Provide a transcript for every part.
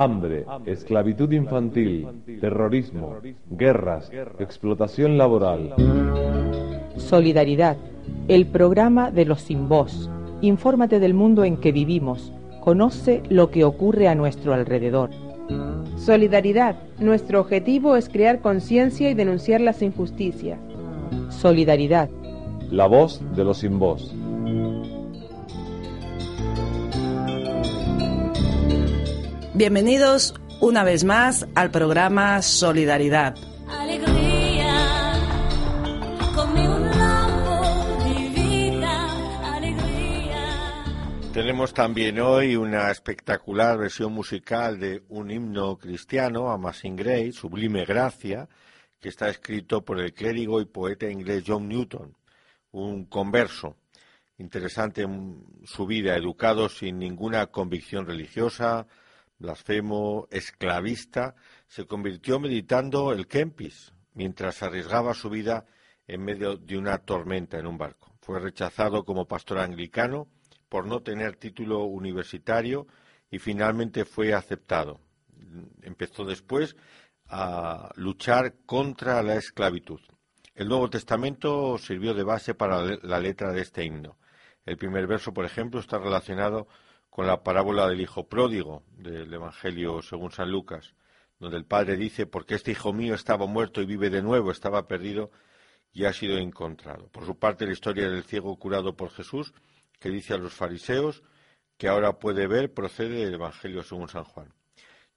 Hambre, esclavitud infantil, terrorismo, guerras, explotación laboral. Solidaridad, el programa de los sin voz. Infórmate del mundo en que vivimos. Conoce lo que ocurre a nuestro alrededor. Solidaridad, nuestro objetivo es crear conciencia y denunciar las injusticias. Solidaridad, la voz de los sin voz. Bienvenidos una vez más al programa Solidaridad. Alegría, un alegría. Tenemos también hoy una espectacular versión musical de un himno cristiano, Amazing Grace, Sublime Gracia, que está escrito por el clérigo y poeta inglés John Newton, un converso. Interesante en su vida, educado sin ninguna convicción religiosa, blasfemo, esclavista, se convirtió meditando el Kempis mientras arriesgaba su vida en medio de una tormenta en un barco. Fue rechazado como pastor anglicano por no tener título universitario y finalmente fue aceptado. Empezó después a luchar contra la esclavitud. El Nuevo Testamento sirvió de base para la letra de este himno. El primer verso, por ejemplo, está relacionado la parábola del hijo pródigo del Evangelio según San Lucas, donde el padre dice, porque este hijo mío estaba muerto y vive de nuevo, estaba perdido y ha sido encontrado. Por su parte, la historia del ciego curado por Jesús, que dice a los fariseos que ahora puede ver, procede del Evangelio según San Juan.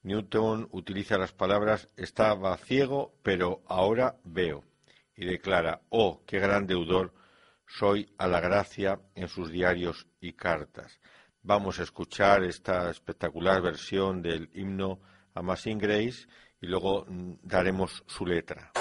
Newton utiliza las palabras estaba ciego, pero ahora veo, y declara, oh, qué gran deudor soy a la gracia en sus diarios y cartas. Vamos a escuchar esta espectacular versión del himno Amazing Grace y luego mm, daremos su letra.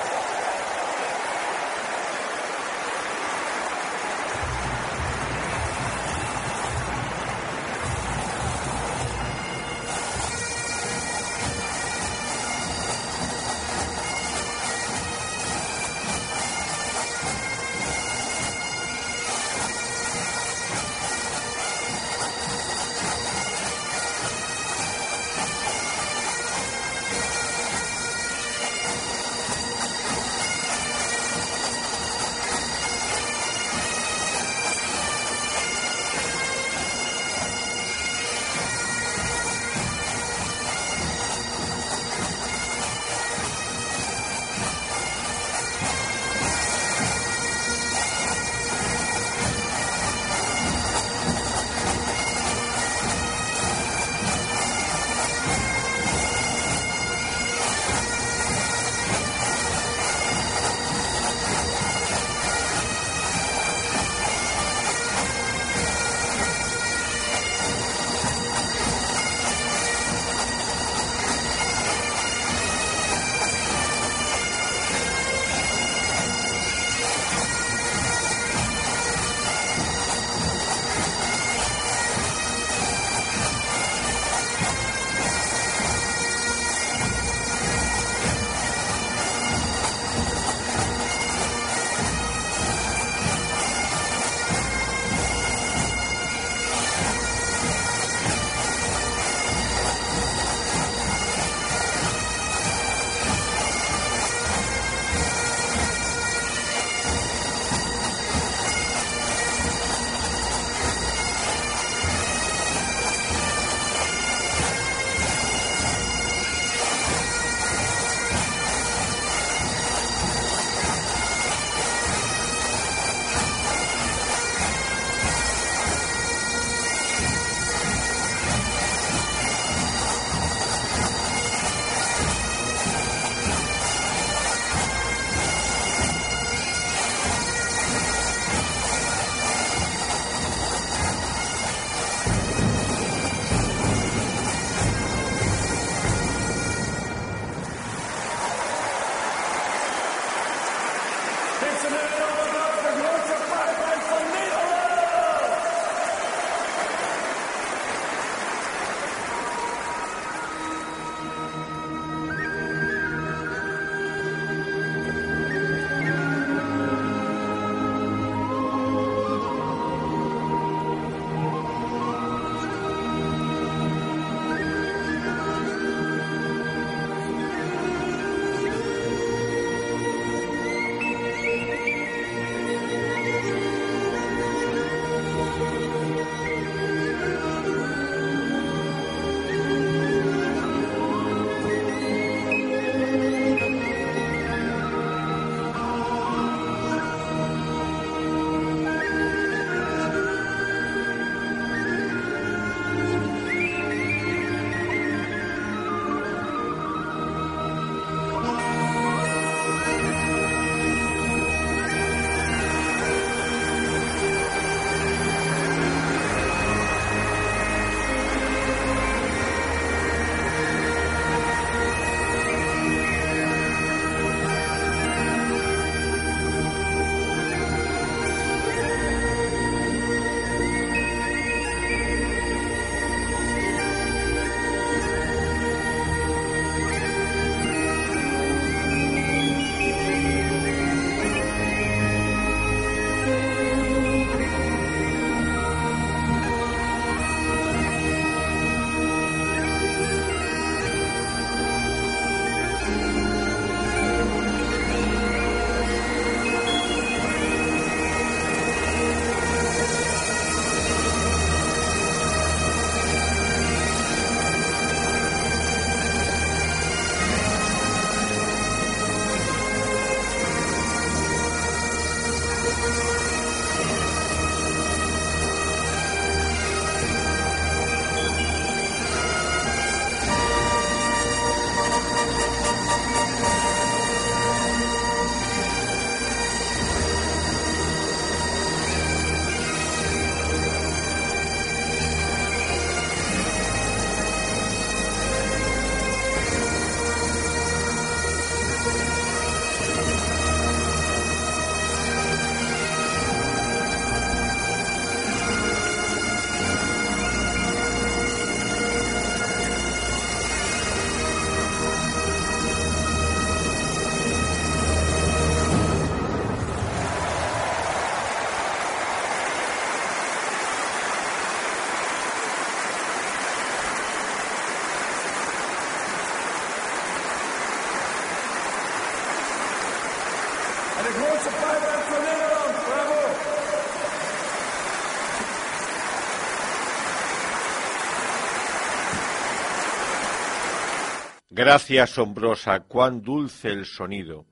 Gracia asombrosa, cuán dulce el sonido,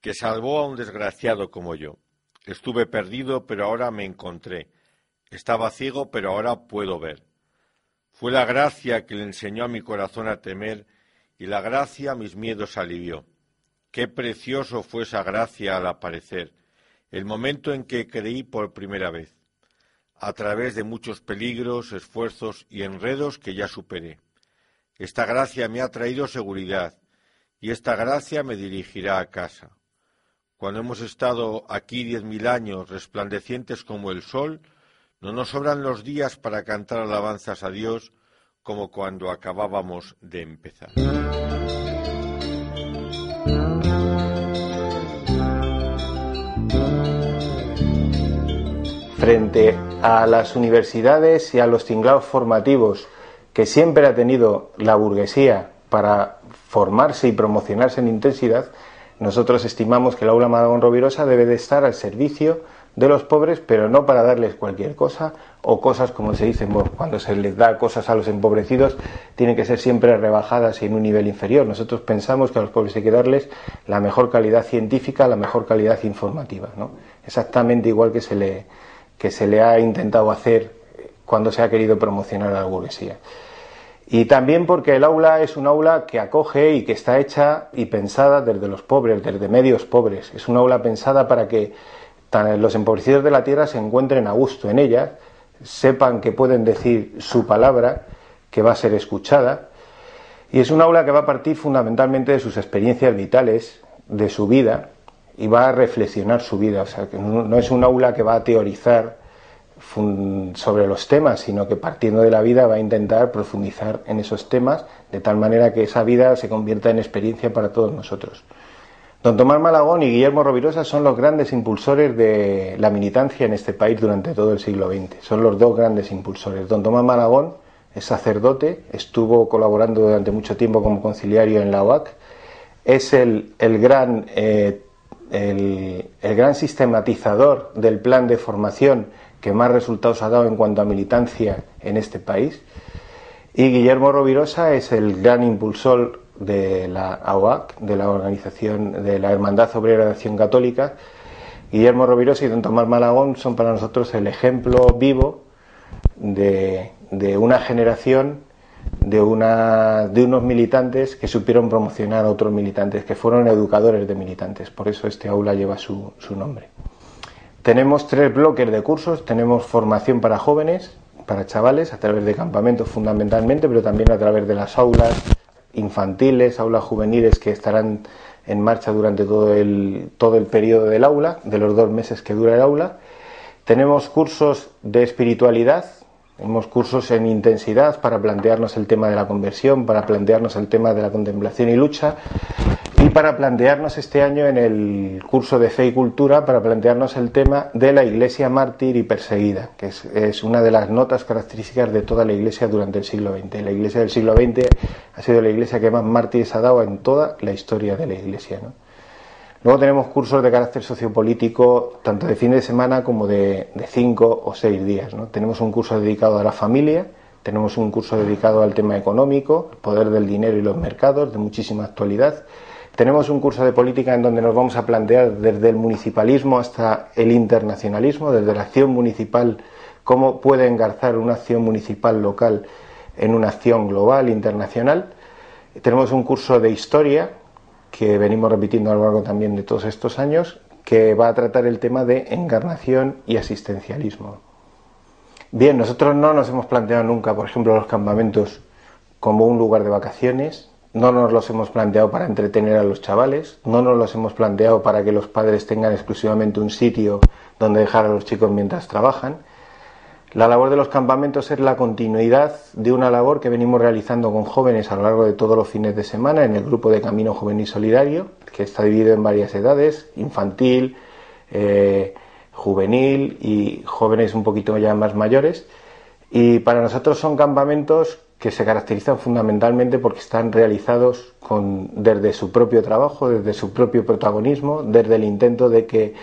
que salvó a un desgraciado como yo. Estuve perdido, pero ahora me encontré. Estaba ciego, pero ahora puedo ver. Fue la gracia que le enseñó a mi corazón a temer, y la gracia mis miedos alivió. Qué precioso fue esa gracia al aparecer, el momento en que creí por primera vez, a través de muchos peligros, esfuerzos y enredos que ya superé. Esta gracia me ha traído seguridad, y esta gracia me dirigirá a casa. Cuando hemos estado aquí diez mil años resplandecientes como el sol, no nos sobran los días para cantar alabanzas a Dios como cuando acabábamos de empezar. Frente a las universidades y a los tinglados formativos que siempre ha tenido la burguesía para formarse y promocionarse en intensidad, nosotros estimamos que el aula Maragón Rovirosa debe de estar al servicio de los pobres, pero no para darles cualquier cosa o cosas, como se dice, cuando se les da cosas a los empobrecidos, tienen que ser siempre rebajadas y en un nivel inferior. Nosotros pensamos que a los pobres hay que darles la mejor calidad científica, la mejor calidad informativa, ¿no? Exactamente igual que se le, que se le ha intentado hacer cuando se ha querido promocionar la burguesía. Y también porque el aula es un aula que acoge y que está hecha y pensada desde los pobres, desde medios pobres. Es un aula pensada para que los empobrecidos de la tierra se encuentren a gusto en ella, sepan que pueden decir su palabra, que va a ser escuchada. Y es un aula que va a partir fundamentalmente de sus experiencias vitales, de su vida, y va a reflexionar su vida. O sea, que no es un aula que va a teorizar sobre los temas, sino que partiendo de la vida va a intentar profundizar en esos temas de tal manera que esa vida se convierta en experiencia para todos nosotros. Don Tomás Malagón y Guillermo Rovirosa son los grandes impulsores de la militancia en este país durante todo el siglo XX. Son los dos grandes impulsores. Don Tomás Malagón es sacerdote, estuvo colaborando durante mucho tiempo como conciliario en la OAC, es el, gran, eh, el, el gran sistematizador del plan de formación que más resultados ha dado en cuanto a militancia en este país. Y Guillermo Rovirosa es el gran impulsor de la AOAC, de la organización de la Hermandad Obrera de Acción Católica. Guillermo Rovirosa y don Tomás Malagón son para nosotros el ejemplo vivo de, una generación, de, una, de unos militantes que supieron promocionar a otros militantes, que fueron educadores de militantes. Por eso este aula lleva su nombre. Tenemos tres bloques de cursos, tenemos formación para jóvenes, para chavales, a través de campamentos fundamentalmente, pero también a través de las aulas infantiles, aulas juveniles que estarán en marcha durante todo el, todo el periodo del aula, de los dos meses que dura el aula. Tenemos cursos de espiritualidad, tenemos cursos en intensidad para plantearnos el tema de la conversión, para plantearnos el tema de la contemplación y lucha para plantearnos este año en el curso de Fe y Cultura, para plantearnos el tema de la Iglesia mártir y perseguida, que es, una de las notas características de toda la Iglesia durante el siglo XX. La Iglesia del siglo XX ha sido la Iglesia que más mártires ha dado en toda la historia de la Iglesia. Luego tenemos cursos de carácter sociopolítico, tanto de fin de semana como de, de cinco o seis días. ¿no? Tenemos un curso dedicado a la familia, tenemos un curso dedicado al tema económico, el poder del dinero y los mercados, de muchísima actualidad tenemos un curso de política en donde nos vamos a plantear desde el municipalismo hasta el internacionalismo, desde la acción municipal, cómo puede engarzar una acción municipal local en una acción global, internacional. Tenemos un curso de historia que venimos repitiendo a lo largo también de todos estos años, que va a tratar el tema de encarnación y asistencialismo. Bien, nosotros no nos hemos planteado nunca, por ejemplo, los campamentos como un lugar de vacaciones, no nos los hemos planteado para entretener a los chavales, no nos los hemos planteado para que los padres tengan exclusivamente un sitio donde dejar a los chicos mientras trabajan. La labor de los campamentos es la continuidad de una labor que venimos realizando con jóvenes a lo largo de todos los fines de semana en el grupo de Camino Juvenil Solidario, que está dividido en varias edades, infantil, eh, juvenil y jóvenes un poquito ya más mayores. Y para nosotros son campamentos que se caracterizan fundamentalmente porque están realizados con, desde su propio trabajo, desde su propio protagonismo, desde el intento de que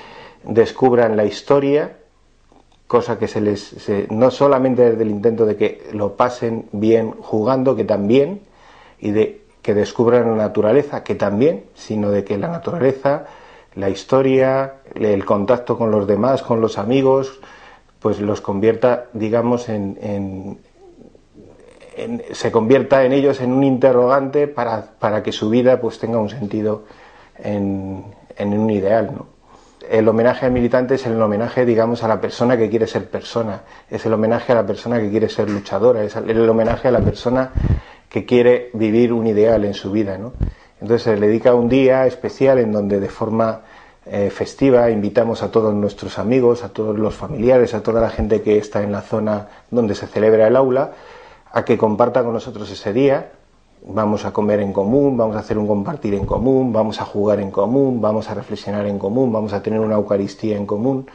descubran la historia, cosa que se les, se- no solamente desde el intento de que lo pasen bien jugando, que también, y de que descubran la naturaleza, que también, sino de que la naturaleza, la historia, el contacto con los demás, con los amigos, pues los convierta, digamos, en, en- se convierta en ellos en un interrogante para, para que su vida pues tenga un sentido en, en un ideal, ¿no? El homenaje al militante es el homenaje, digamos, a la persona que quiere ser persona, es el homenaje a la persona que quiere ser luchadora, es el homenaje a la persona que quiere vivir un ideal en su vida, ¿no? Entonces se le dedica un día especial en donde de forma eh, festiva invitamos a todos nuestros amigos, a todos los familiares, a toda la gente que está en la zona donde se celebra el aula, a que comparta con nosotros ese día. Vamos a comer en común, vamos a hacer un compartir en común, vamos a jugar en común, vamos a reflexionar en común, vamos a tener una Eucaristía en común.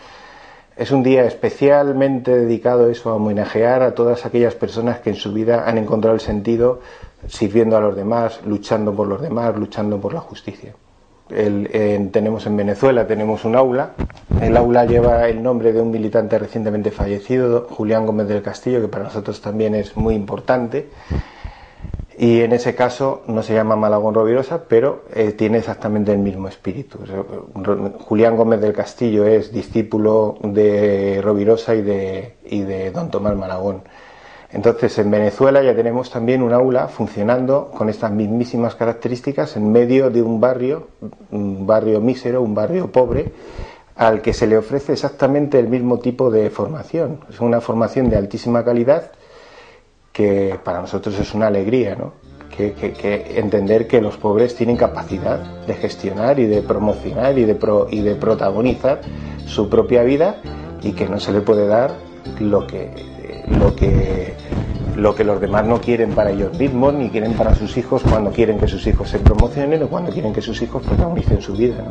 Es un día especialmente dedicado eso, a homenajear a todas aquellas personas que en su vida han encontrado el sentido sirviendo a los demás, luchando por los demás, luchando por la justicia. Tenemos en Venezuela tenemos un aula. El aula lleva el nombre de un militante recientemente fallecido, Julián Gómez del Castillo, que para nosotros también es muy importante. Y en ese caso no se llama Malagón Rovirosa, pero eh, tiene exactamente el mismo espíritu. Julián Gómez del Castillo es discípulo de Rovirosa y de, y de don Tomás Malagón. Entonces, en Venezuela ya tenemos también un aula funcionando con estas mismísimas características en medio de un barrio, un barrio mísero, un barrio pobre, al que se le ofrece exactamente el mismo tipo de formación. Es una formación de altísima calidad que para nosotros es una alegría, ¿no? Que, que- entender que los pobres tienen capacidad de gestionar y de promocionar y de, pro- y de protagonizar su propia vida y que no se le puede dar lo que, lo que, lo que los demás no quieren para ellos mismos ni quieren para sus hijos cuando quieren que sus hijos se promocionen o cuando quieren que sus hijos protagonicen su vida.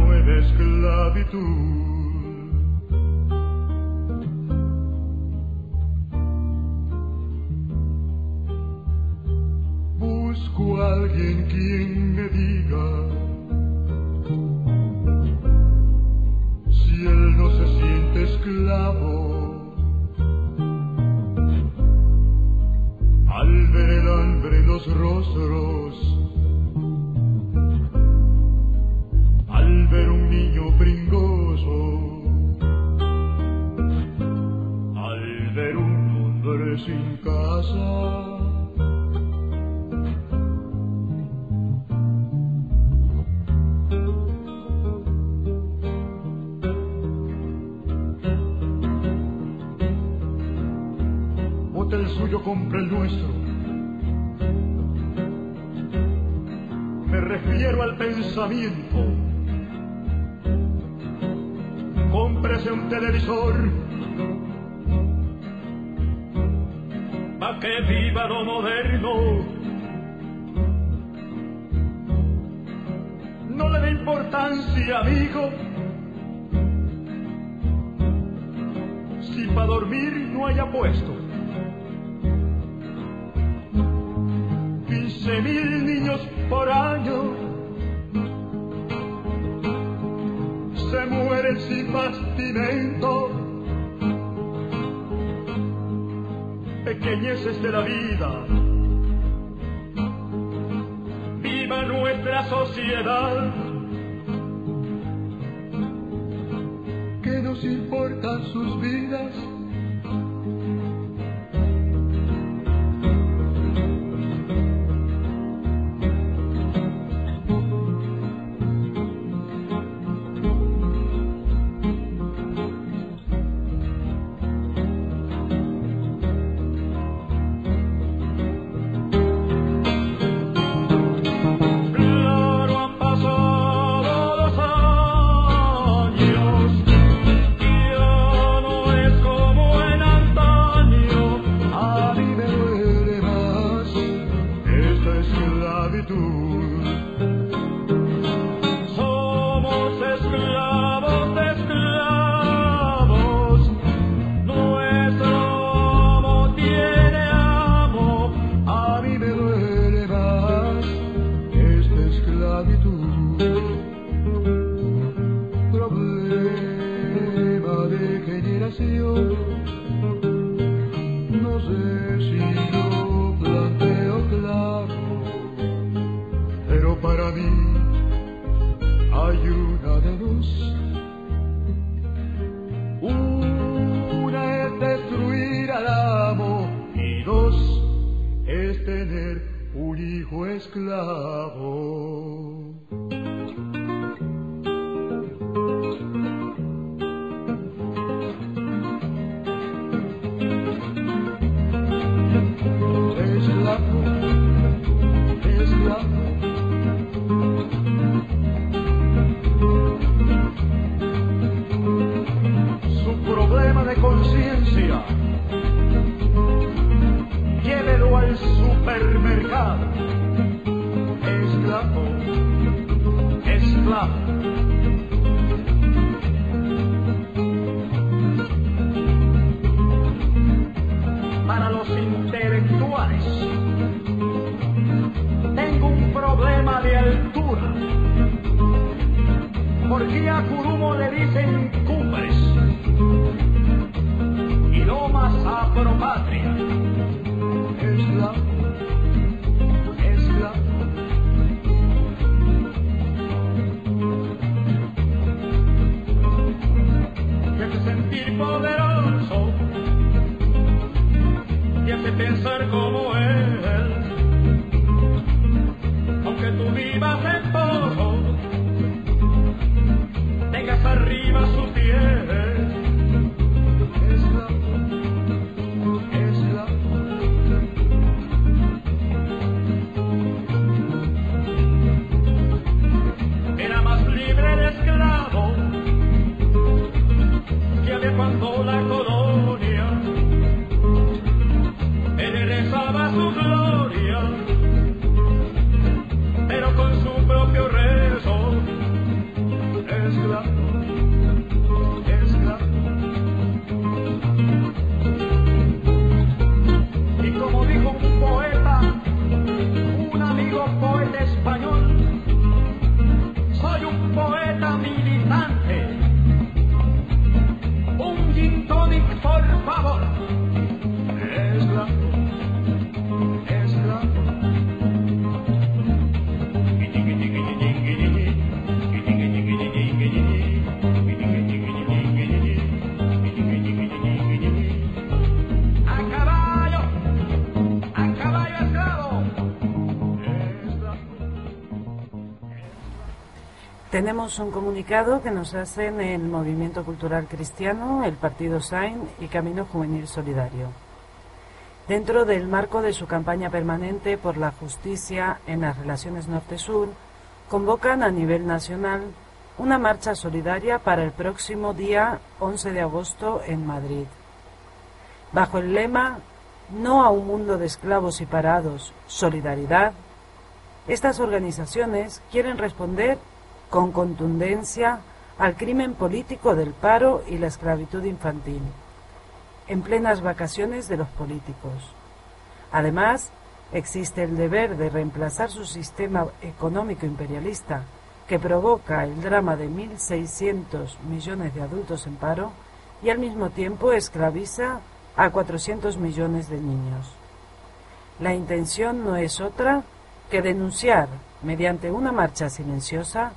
Nueva esclavitud. Busco a alguien quien me diga si él no se siente esclavo al ver el hambre los rostros, Cómprese un televisor. Pa' que viva lo moderno. No le dé importancia, amigo. Si para dormir no haya puesto. 15 mil niños por año mueren sin bastimento. Pequeñeces de la vida, viva nuestra sociedad. Que nos importan sus vidas? Hijo Porque a Curumo le dicen cumbres y lomas afropatria. Esclavo, esclavo. Te hace sentir poderoso, te hace pensar como él. Aunque tú vivas en pozo, arriba su piel. Esclavo, esclavo. Era más libre el esclavo que había cuando la colonia Tenemos un comunicado que nos hacen el Movimiento Cultural Cristiano, el Partido Sain y Camino Juvenil Solidario. Dentro del marco de su campaña permanente por la justicia en las relaciones norte-sur, convocan a nivel nacional una marcha solidaria para el próximo día 11 de agosto en Madrid. Bajo el lema No a un mundo de esclavos y parados, solidaridad, estas organizaciones quieren responder con contundencia al crimen político del paro y la esclavitud infantil, en plenas vacaciones de los políticos. Además, existe el deber de reemplazar su sistema económico imperialista que provoca el drama de 1.600 millones de adultos en paro y al mismo tiempo esclaviza a 400 millones de niños. La intención no es otra que denunciar, mediante una marcha silenciosa,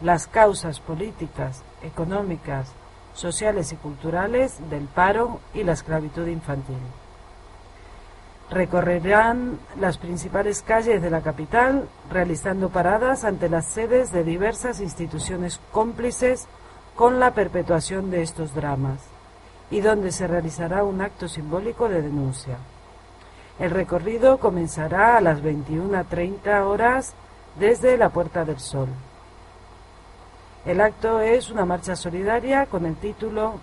las causas políticas, económicas, sociales y culturales del paro y la esclavitud infantil. Recorrerán las principales calles de la capital realizando paradas ante las sedes de diversas instituciones cómplices con la perpetuación de estos dramas y donde se realizará un acto simbólico de denuncia. El recorrido comenzará a las 21.30 horas desde la Puerta del Sol. El acto es una marcha solidaria con el título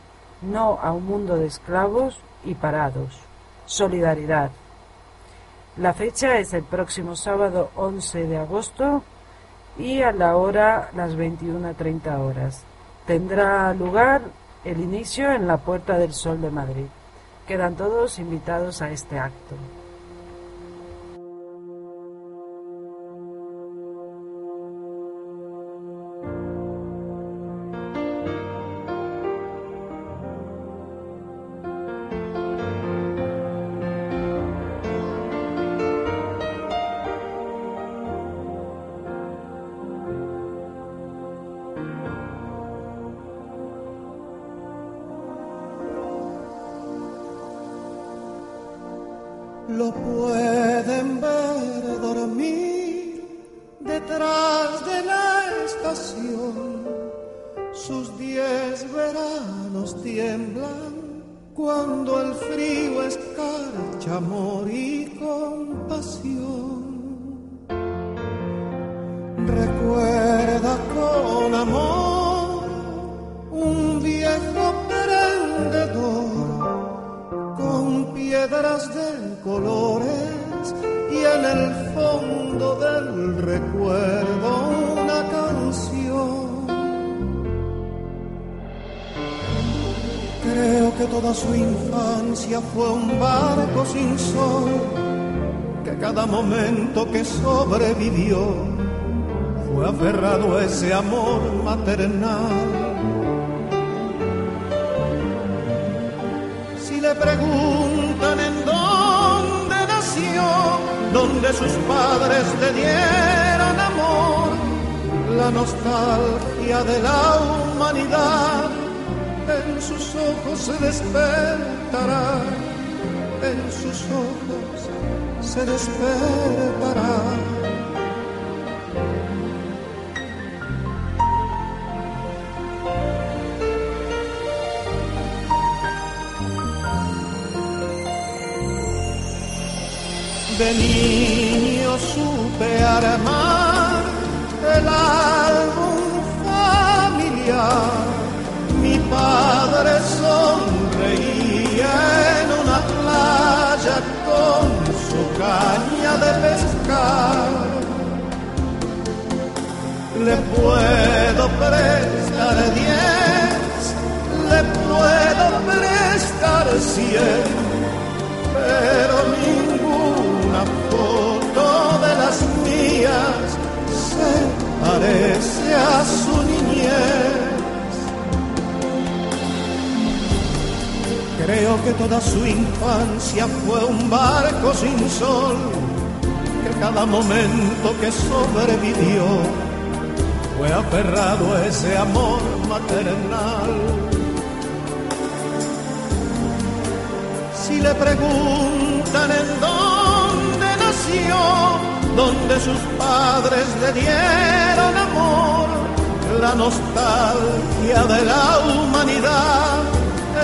No a un mundo de esclavos y parados. Solidaridad. La fecha es el próximo sábado 11 de agosto y a la hora las 21.30 horas. Tendrá lugar el inicio en la Puerta del Sol de Madrid. Quedan todos invitados a este acto. Y en el fondo del recuerdo una canción. Creo que toda su infancia fue un barco sin sol, que cada momento que sobrevivió fue aferrado a ese amor maternal. Si le preguntan en donde sus padres le dieron amor, la nostalgia de la humanidad en sus ojos se despertará, en sus ojos se despertará. De niño supe armar el álbum familiar. Mi padre sonreía en una playa con su caña de pescar. Le puedo prestar diez, le puedo prestar cien pero ninguna se parece a su niñez. Creo que toda su infancia fue un barco sin sol, que cada momento que sobrevivió fue aferrado a ese amor maternal. Si le preguntan en dónde nació, donde sus padres le dieron amor, la nostalgia de la humanidad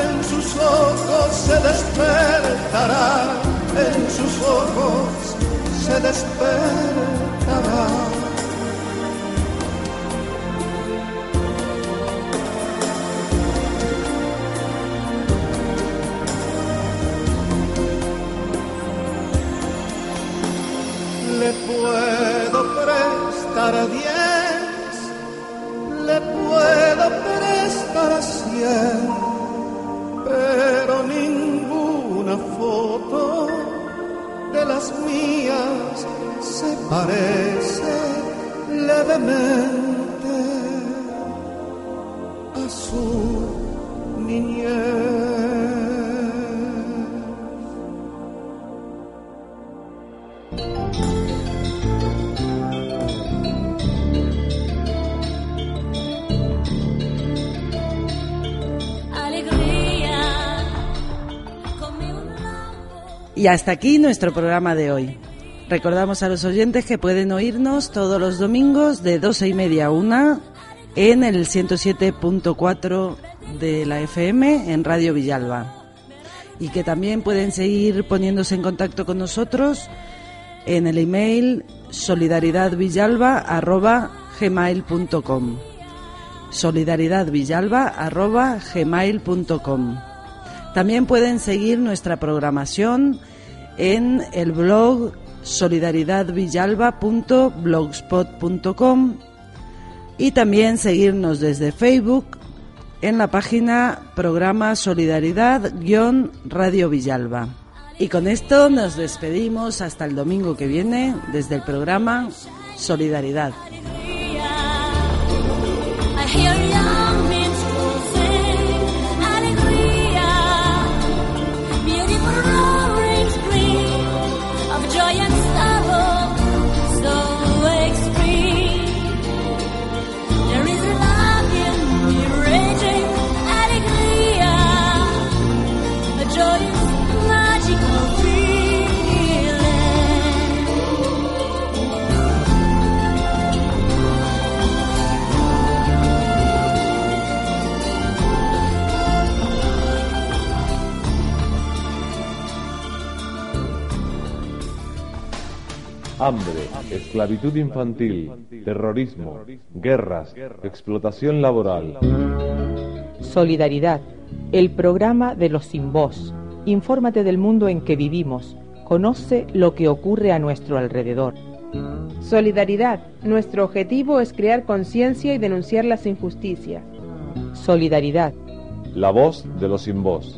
en sus ojos se despertará, en sus ojos se despertará. Le puedo prestar diez, le puedo prestar cien, pero ninguna foto de las mías se parece levemente a su niñez. Y hasta aquí nuestro programa de hoy. Recordamos a los oyentes que pueden oírnos todos los domingos de 12 y media a una en el 107.4 de la FM en Radio Villalba. Y que también pueden seguir poniéndose en contacto con nosotros en el email solidaridadvillalba.gmail.com solidaridadvillalba.gmail.com También pueden seguir nuestra programación en el blog solidaridadvillalba.blogspot.com y también seguirnos desde Facebook en la página programa Solidaridad-Radio Villalba. Y con esto nos despedimos hasta el domingo que viene desde el programa Solidaridad. Hambre, esclavitud infantil, terrorismo, guerras, explotación laboral. Solidaridad, el programa de los sin voz. Infórmate del mundo en que vivimos. Conoce lo que ocurre a nuestro alrededor. Solidaridad. Nuestro objetivo es crear conciencia y denunciar las injusticias. Solidaridad. La voz de los sin voz.